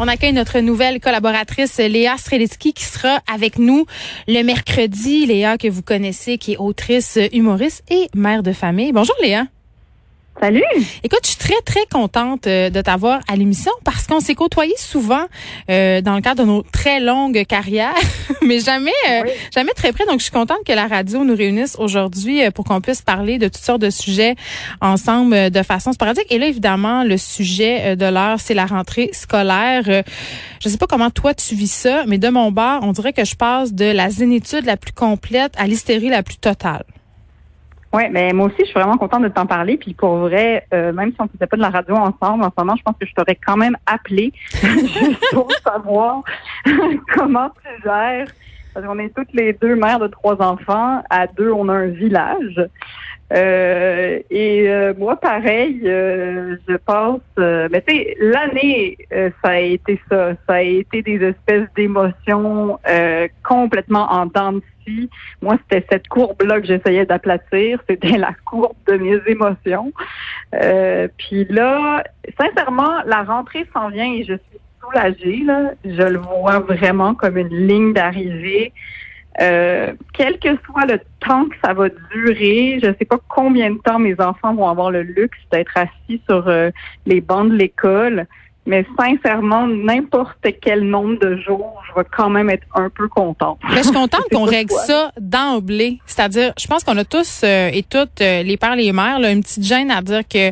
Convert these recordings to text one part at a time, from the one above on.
On accueille notre nouvelle collaboratrice Léa Strelitsky qui sera avec nous le mercredi. Léa que vous connaissez, qui est autrice, humoriste et mère de famille. Bonjour Léa. Salut. Écoute, je suis très très contente euh, de t'avoir à l'émission parce qu'on s'est côtoyés souvent euh, dans le cadre de nos très longues carrières, mais jamais euh, jamais très près. Donc je suis contente que la radio nous réunisse aujourd'hui pour qu'on puisse parler de toutes sortes de sujets ensemble de façon sporadique. Et là évidemment, le sujet de l'heure, c'est la rentrée scolaire. je sais pas comment toi tu vis ça, mais de mon bar, on dirait que je passe de la zénitude la plus complète à l'hystérie la plus totale. Oui, mais moi aussi, je suis vraiment contente de t'en parler. Puis pour vrai, euh, même si on ne faisait pas de la radio ensemble en ce moment, je pense que je t'aurais quand même appelé juste pour savoir comment tu gères. Parce qu'on est toutes les deux mères de trois enfants. À deux, on a un village. Euh, et euh, moi, pareil, je pense, mais tu sais, l'année, ça a été ça. Ça a été des espèces d'émotions complètement en dents moi, c'était cette courbe-là que j'essayais d'aplatir. C'était la courbe de mes émotions. Euh, puis là, sincèrement, la rentrée s'en vient et je suis soulagée. Là. Je le vois vraiment comme une ligne d'arrivée. Euh, quel que soit le temps que ça va durer, je ne sais pas combien de temps mes enfants vont avoir le luxe d'être assis sur euh, les bancs de l'école. Mais sincèrement, n'importe quel nombre de jours, je vais quand même être un peu contente. Mais je suis contente qu'on règle ça d'emblée. C'est-à-dire, je pense qu'on a tous euh, et toutes, euh, les pères, les mères, là, une petite gêne à dire que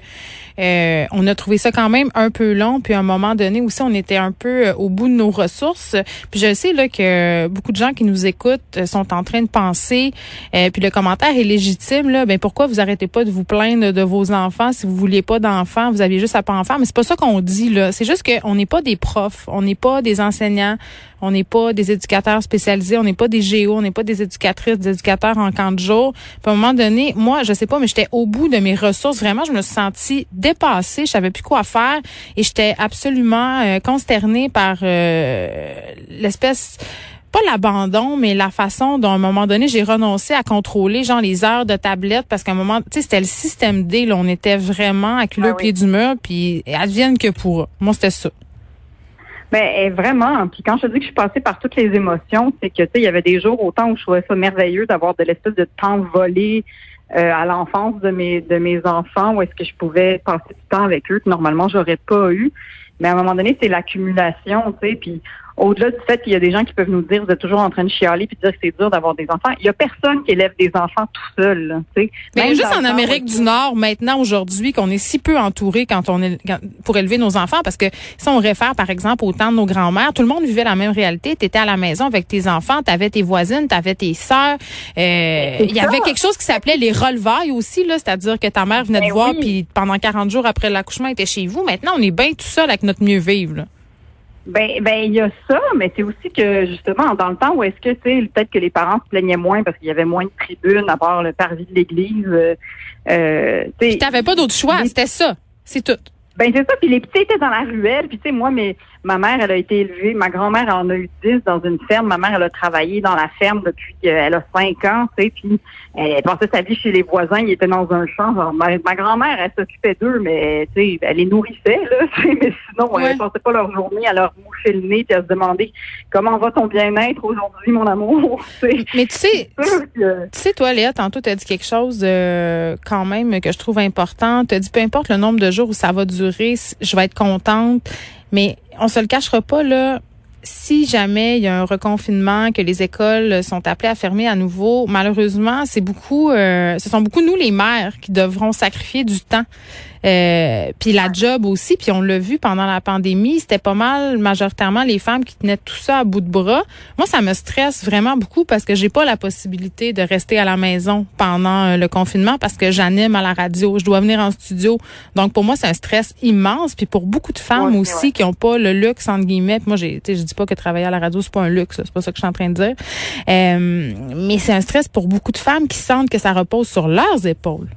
euh, on a trouvé ça quand même un peu long. Puis à un moment donné aussi, on était un peu au bout de nos ressources. Puis je sais là que beaucoup de gens qui nous écoutent sont en train de penser. puis le commentaire est légitime là. Ben pourquoi vous arrêtez pas de vous plaindre de vos enfants si vous vouliez pas d'enfants, vous aviez juste à pas en faire. Mais c'est pas ça qu'on dit là. C'est juste qu'on n'est pas des profs, on n'est pas des enseignants, on n'est pas des éducateurs spécialisés, on n'est pas des géos, on n'est pas des éducatrices, des éducateurs en camp de jour. Puis à un moment donné, moi, je sais pas, mais j'étais au bout de mes ressources. Vraiment, je me suis sentie dépassée, je savais plus quoi faire et j'étais absolument euh, consternée par euh, l'espèce pas l'abandon, mais la façon dont à un moment donné, j'ai renoncé à contrôler, genre les heures de tablette, parce qu'à un moment, tu sais, c'était le système D, là, on était vraiment le ah pied du mur, puis advienne que pour Moi, c'était ça. Ben vraiment. Puis quand je dis que je suis passée par toutes les émotions, c'est que tu sais, il y avait des jours autant où je trouvais ça merveilleux d'avoir de l'espèce de temps volé euh, à l'enfance de mes de mes enfants, où est-ce que je pouvais passer du temps avec eux que normalement j'aurais pas eu. Mais à un moment donné, c'est l'accumulation, tu sais. Puis au-delà du fait qu'il y a des gens qui peuvent nous dire vous êtes toujours en train de chialer puis de dire que c'est dur d'avoir des enfants, il y a personne qui élève des enfants tout seul. Tu sais. Mais juste en Amérique du Nord maintenant aujourd'hui qu'on est si peu entouré quand on est pour élever nos enfants parce que si on réfère par exemple au temps de nos grands-mères, tout le monde vivait la même réalité. Tu étais à la maison avec tes enfants, tu avais tes voisines, tu avais tes sœurs. Euh, il y avait quelque chose qui s'appelait les relevailles aussi là, c'est-à-dire que ta mère venait te ben voir puis pendant 40 jours après l'accouchement était chez vous. Maintenant, on est bien tout seul avec notre mieux vivre. Là. Ben, ben, il y a ça, mais c'est aussi que justement, dans le temps où est-ce que tu peut-être que les parents se plaignaient moins parce qu'il y avait moins de tribunes à part le parvis de l'église. Euh, euh tu n'avais pas d'autre choix, c'était ça, c'est tout. Ben c'est ça. Puis les petits étaient dans la ruelle. Puis tu sais, moi, mais ma mère, elle a été élevée. Ma grand-mère en a eu dix dans une ferme. Ma mère, elle a travaillé dans la ferme depuis qu'elle a cinq ans. Tu sais, puis elle passait sa vie chez les voisins. Ils étaient dans un champ. ma, grand-mère, elle s'occupait d'eux, mais tu sais, elle les nourrissait là. Mais sinon, elle passait pas leur journée à leur moucher le nez puis à se demander comment va ton bien-être aujourd'hui, mon amour. mais tu sais, tu sais, toi, Léa, tantôt, tu as dit quelque chose euh, quand même que je trouve important. Tu as dit peu importe le nombre de jours où ça va durer je vais être contente. Mais on se le cachera pas, là. Si jamais il y a un reconfinement, que les écoles sont appelées à fermer à nouveau, malheureusement, c'est beaucoup, euh, ce sont beaucoup nous les mères qui devront sacrifier du temps. Euh, puis la job aussi, puis on l'a vu pendant la pandémie, c'était pas mal majoritairement les femmes qui tenaient tout ça à bout de bras. Moi, ça me stresse vraiment beaucoup parce que j'ai pas la possibilité de rester à la maison pendant euh, le confinement parce que j'anime à la radio, je dois venir en studio. Donc pour moi, c'est un stress immense. Puis pour beaucoup de femmes aussi qui ont pas le luxe entre guillemets. moi, j'ai, je pas que travailler à la radio c'est pas un luxe, c'est pas ça que je suis en train de dire. Euh, mais c'est un stress pour beaucoup de femmes qui sentent que ça repose sur leurs épaules.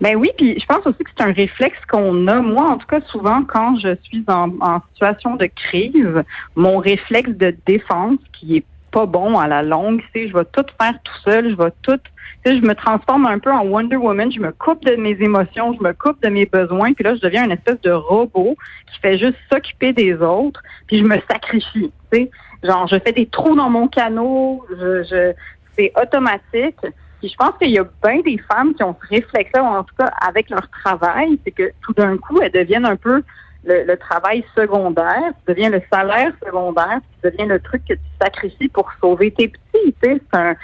Ben oui, puis je pense aussi que c'est un réflexe qu'on a. Moi, en tout cas, souvent, quand je suis en, situation de crise, mon réflexe de défense, qui est pas bon à la longue, je vais tout faire tout seul, je vais tout, je me transforme un peu en Wonder Woman, je me coupe de mes émotions, je me coupe de mes besoins, puis là, je deviens une espèce de robot qui fait juste s'occuper des autres, puis je me sacrifie, tu sais. Genre, je fais des trous dans mon canot, je, je c'est automatique. Puis je pense qu'il y a bien des femmes qui ont ce réflexe-là, en tout cas avec leur travail, c'est que tout d'un coup, elles deviennent un peu le, travail secondaire, ça devient le salaire secondaire, ça devient le truc que tu sacrifies pour sauver tes petits. Tu sais, c'est un,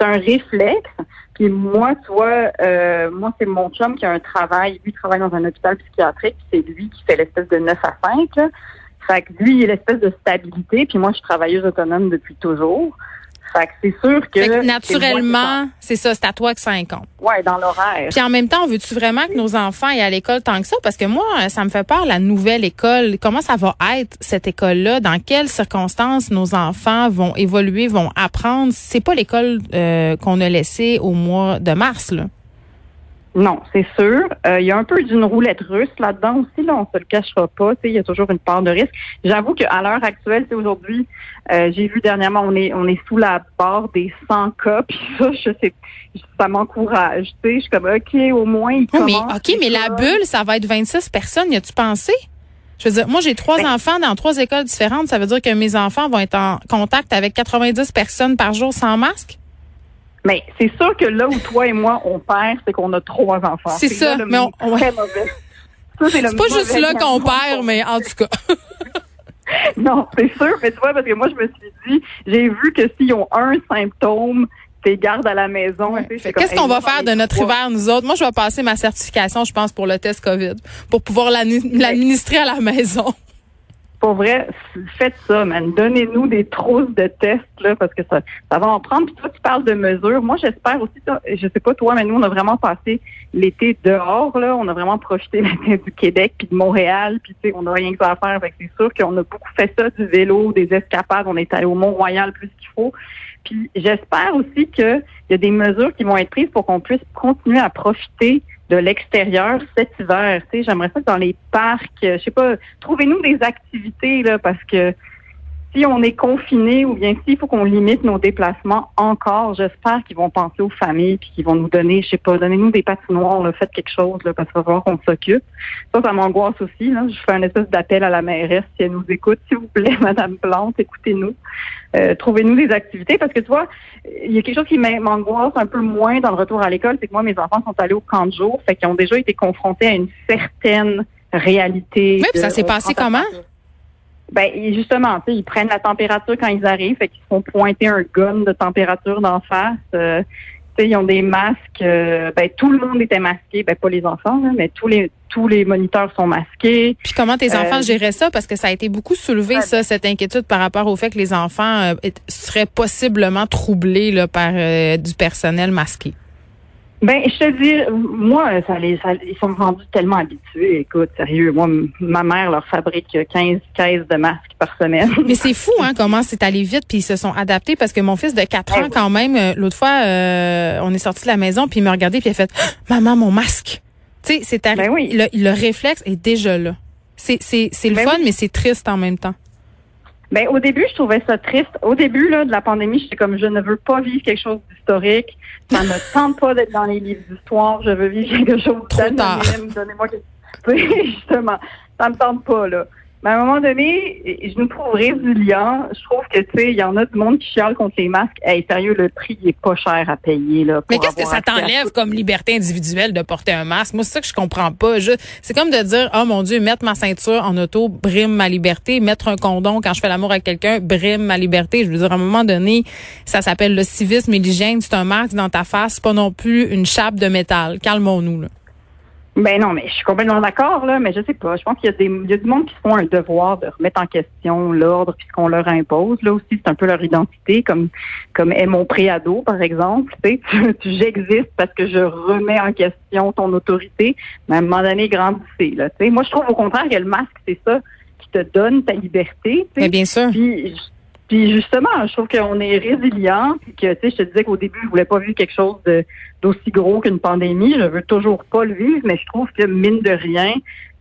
un réflexe. Puis moi, tu vois, euh, moi, c'est mon chum qui a un travail. Lui travaille dans un hôpital psychiatrique. C'est lui qui fait l'espèce de 9 à 5. Là. Fait que lui, il a l'espèce de stabilité. Puis moi, je suis travailleuse autonome depuis toujours. Fait que c'est sûr que. naturellement, c'est ça, c'est à toi que ça incombe. Ouais, dans l'horaire. Puis en même temps, veux-tu vraiment que nos enfants aillent à l'école tant que ça? Parce que moi, ça me fait peur, la nouvelle école. Comment ça va être, cette école-là? Dans quelles circonstances nos enfants vont évoluer, vont apprendre? C'est pas l'école euh, qu'on a laissée au mois de mars, là. Non, c'est sûr. Euh, il y a un peu d'une roulette russe là-dedans aussi. Là, on se le cachera pas. Il y a toujours une part de risque. J'avoue qu'à l'heure actuelle, c'est aujourd'hui, euh, j'ai vu dernièrement, on est on est sous la barre des 100 cas. Puis ça, je sais, ça m'encourage. Je suis comme ok, au moins il mais ok, mais la bulle, ça va être 26 personnes. Y a-tu pensé? Je veux dire, moi, j'ai trois ben enfants dans trois écoles différentes. Ça veut dire que mes enfants vont être en contact avec 90 personnes par jour sans masque? Mais c'est sûr que là où toi et moi on perd, c'est qu'on a trois enfants. C'est ça, mais on, très mauvais. C'est pas juste là qu'on perd, mais en tout cas. non, c'est sûr, mais tu vois, parce que moi, je me suis dit, j'ai vu que s'ils ont un symptôme, t'es garde à la maison. Qu'est-ce qu'on va faire de notre hiver, nous autres? Moi, je vais passer ma certification, je pense, pour le test COVID, pour pouvoir l'administrer à la maison pour vrai, faites ça, man. Donnez-nous des trousses de tests, là, parce que ça, ça va en prendre. Puis toi, tu parles de mesures. Moi, j'espère aussi, ça, je sais pas toi, mais nous, on a vraiment passé l'été dehors, là. On a vraiment profité du Québec puis de Montréal. Puis, tu sais, on n'a rien que ça à faire. Fait c'est sûr qu'on a beaucoup fait ça, du vélo, des escapades. On est allé au Mont-Royal plus qu'il faut. Puis, j'espère aussi qu'il y a des mesures qui vont être prises pour qu'on puisse continuer à profiter de l'extérieur cet hiver. Tu sais, j'aimerais ça que dans les parcs, je sais pas, trouvez-nous des activités là, parce que si on est confiné ou bien s'il faut qu'on limite nos déplacements encore, j'espère qu'ils vont penser aux familles puis qu'ils vont nous donner, je sais pas, donnez-nous des patinoires, là, faites quelque chose là, parce qu'il va falloir qu'on s'occupe. Ça, ça m'angoisse aussi. Là. Je fais un espèce d'appel à la mairesse si elle nous écoute, s'il vous plaît, Madame Plante, écoutez-nous. Euh, trouvez-nous des activités parce que tu vois, il y a quelque chose qui m'angoisse un peu moins dans le retour à l'école, c'est que moi, mes enfants sont allés au camp de jour, fait qu'ils ont déjà été confrontés à une certaine réalité. Oui, puis ça s'est passé comment? Ben justement, ils prennent la température quand ils arrivent, fait qu'ils font pointer un gun de température d'en face. Euh, ils ont des masques. Euh, ben tout le monde était masqué, ben pas les enfants, mais tous les tous les moniteurs sont masqués. Puis comment tes enfants euh, géraient ça? Parce que ça a été beaucoup soulevé ça cette inquiétude par rapport au fait que les enfants seraient possiblement troublés là, par du personnel masqué. Ben, je te dis, moi, ça les, ça, ils sont rendus tellement habitués. Écoute, sérieux, moi, ma mère leur fabrique 15 caisses de masques par semaine. Mais c'est fou, hein, comment c'est allé vite, puis ils se sont adaptés parce que mon fils de 4 ans, quand même, euh, l'autre fois, euh, on est sorti de la maison, puis il me regardait, puis il a fait, maman, mon masque. Tu sais, c'est ben oui. le, le, réflexe est déjà là. C'est, c'est, c'est le ben fun, mais c'est triste en même temps. Ben, au début, je trouvais ça triste. Au début là, de la pandémie, j'étais comme je ne veux pas vivre quelque chose d'historique. Ça ne tente pas d'être dans les livres d'histoire. Je veux vivre quelque chose d'anonyme. Donnez-moi quelque Justement, ça me tente pas, là. Mais à un moment donné, je nous trouve résilients. Je trouve que, tu sais, il y en a du monde qui chiale contre les masques. Hey, sérieux, le prix est pas cher à payer, là. Mais qu'est-ce que ça t'enlève comme liberté individuelle de porter un masque? Moi, c'est ça que je comprends pas. C'est comme de dire, oh mon Dieu, mettre ma ceinture en auto brime ma liberté. Mettre un condom quand je fais l'amour avec quelqu'un brime ma liberté. Je veux dire, à un moment donné, ça s'appelle le civisme et l'hygiène. C'est un masque dans ta face. C'est pas non plus une chape de métal. Calmons-nous, là. Ben non, mais je suis complètement d'accord, là, mais je sais pas. Je pense qu'il y a des il y a du monde qui se font un devoir de remettre en question l'ordre puis ce qu'on leur impose. Là aussi, c'est un peu leur identité, comme comme est mon préado, par exemple. Tu sais, j'existe parce que je remets en question ton autorité. Mais à un moment donné, grandissez, là. Tu sais, moi, je trouve au contraire que le masque, c'est ça qui te donne ta liberté. Tu sais. bien sûr. Puis justement, je trouve qu'on est résilient, puis que tu sais, je te disais qu'au début, je voulais pas vivre quelque chose d'aussi gros qu'une pandémie. Je veux toujours pas le vivre, mais je trouve que mine de rien,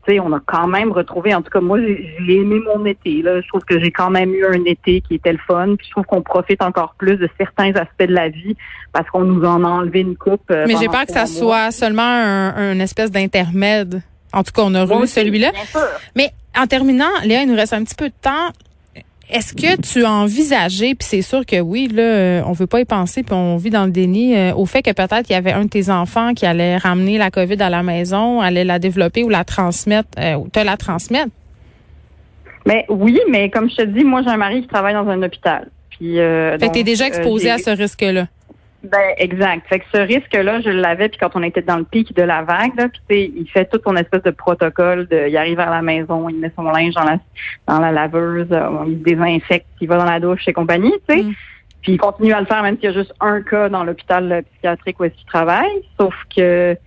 tu sais, on a quand même retrouvé. En tout cas, moi, j'ai aimé mon été. Là, je trouve que j'ai quand même eu un été qui était le fun. Puis je trouve qu'on profite encore plus de certains aspects de la vie parce qu'on nous en a enlevé une coupe. Euh, mais j'ai peur que ça soit seulement un, espèce d'intermède. En tout cas, on a revu celui-là. Mais en terminant, Léa, il nous reste un petit peu de temps. Est-ce que tu as envisagé, puis c'est sûr que oui, là, euh, on veut pas y penser, puis on vit dans le déni, euh, au fait que peut-être il y avait un de tes enfants qui allait ramener la COVID à la maison, allait la développer ou la transmettre, euh, ou te la transmettre? Mais oui, mais comme je te dis, moi j'ai un mari qui travaille dans un hôpital. Puis, fait que t'es déjà exposé à ce risque-là. Ben exact. Fait que ce risque-là, je l'avais puis quand on était dans le pic de la vague, là, puis il fait tout son espèce de protocole de, il arrive à la maison, il met son linge dans la dans la laveuse, euh, il se désinfecte, il va dans la douche et compagnie, tu sais. Mm. Puis il continue à le faire même s'il y a juste un cas dans l'hôpital psychiatrique où est-ce qu'il travaille. Sauf que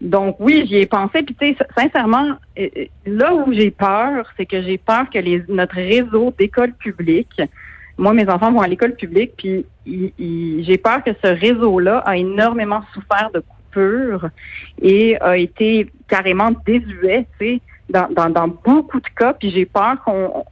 donc oui, j'y ai pensé. Puis tu sais, sincèrement, euh, euh, là où j'ai peur, c'est que j'ai peur que les notre réseau d'écoles publiques moi, mes enfants vont à l'école publique, puis j'ai peur que ce réseau-là a énormément souffert de coupures et a été carrément désuet, tu sais, dans, dans, dans beaucoup de cas. Puis j'ai peur qu'on